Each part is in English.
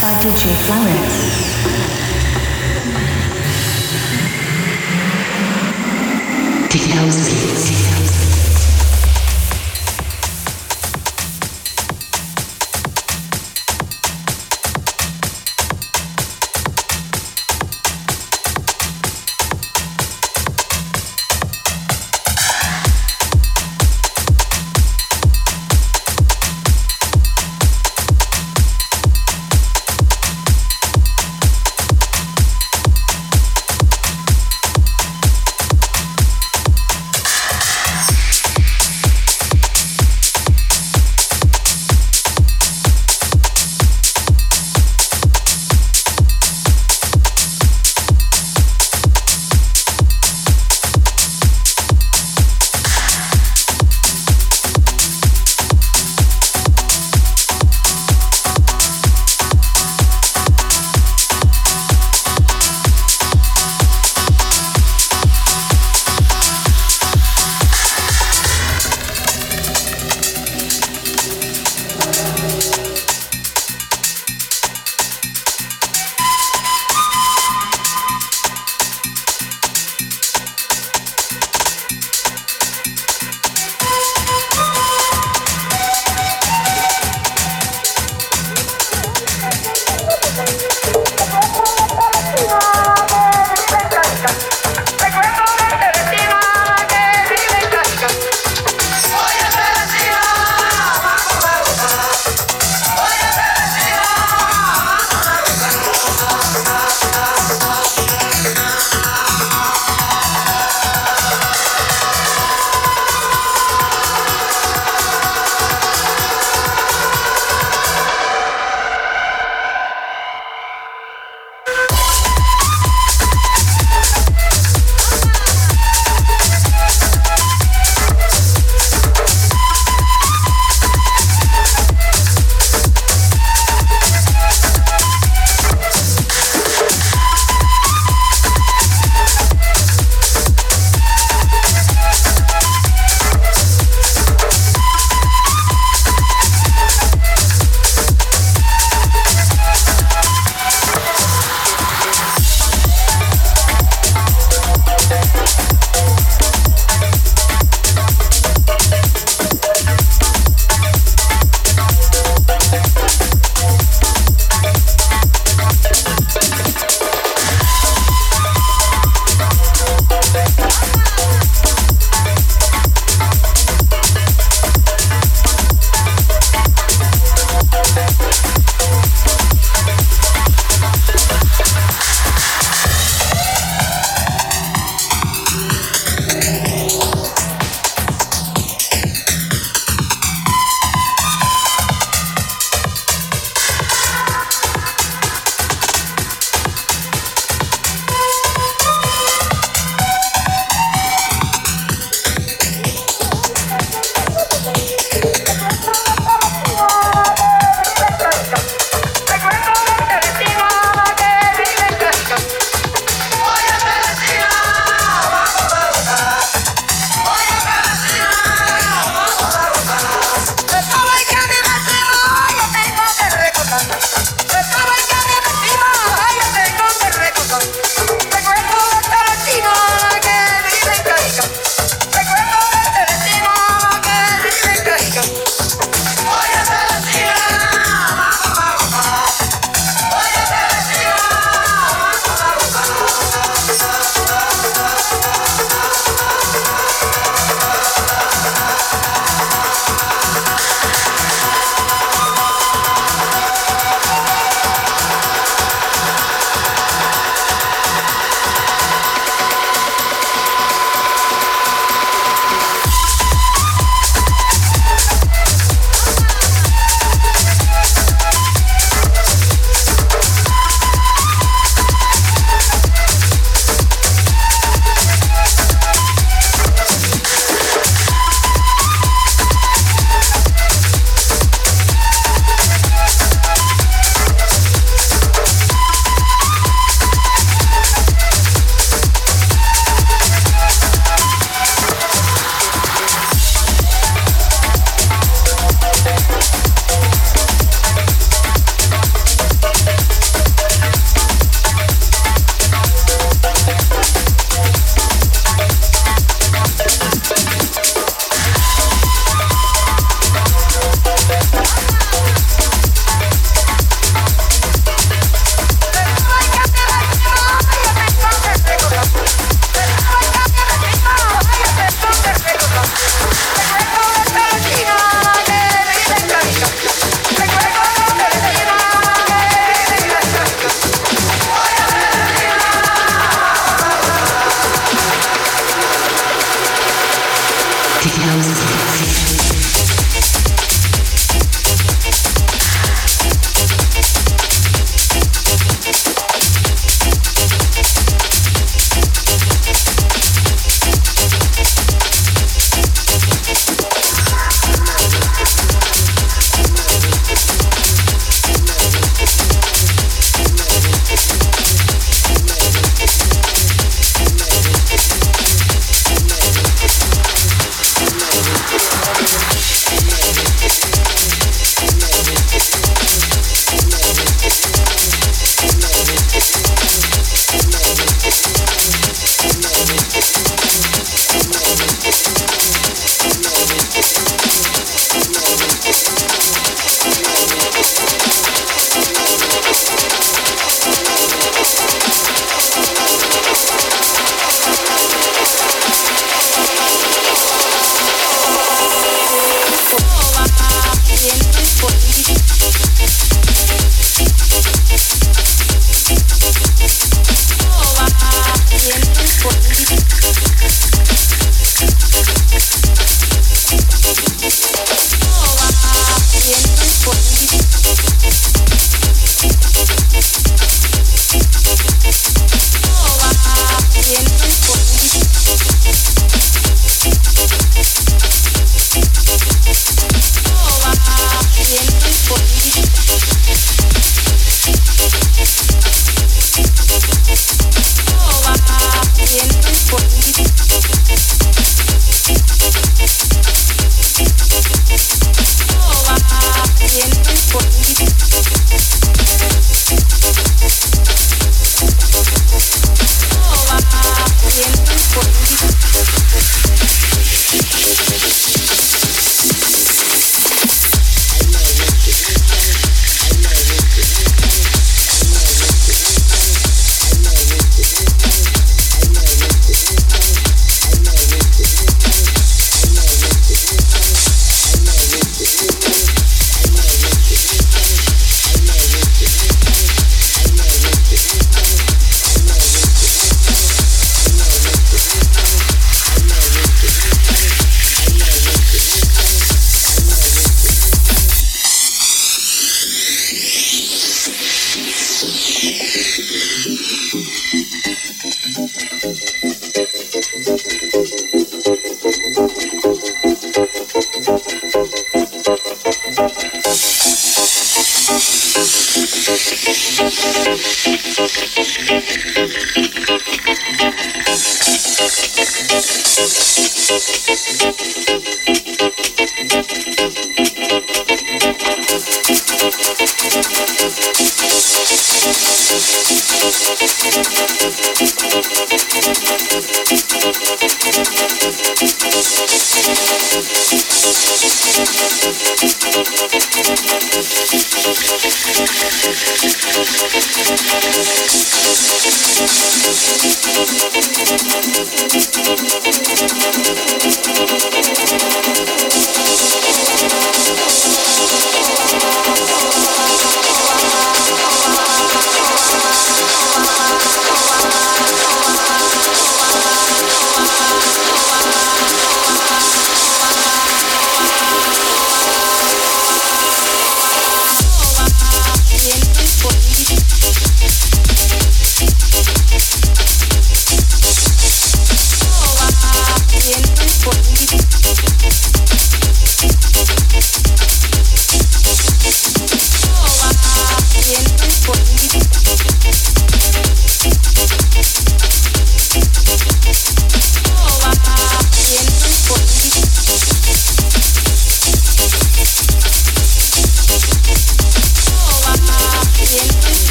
Dr. J. Flowers. Technology.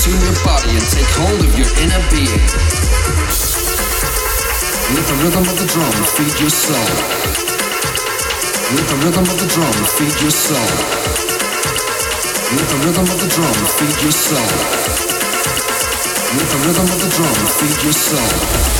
Consume your body and take hold of your inner being. Let the rhythm of the drum feed your soul. Let the rhythm of the drum feed your soul. Let the rhythm of the drum feed your soul. Let the rhythm of the drum feed your soul.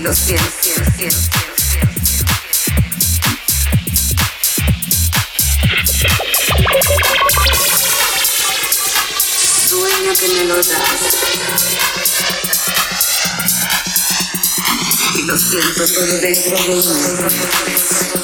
los pies. Sueño que me lo das. Y lo siento todo dentro de mí.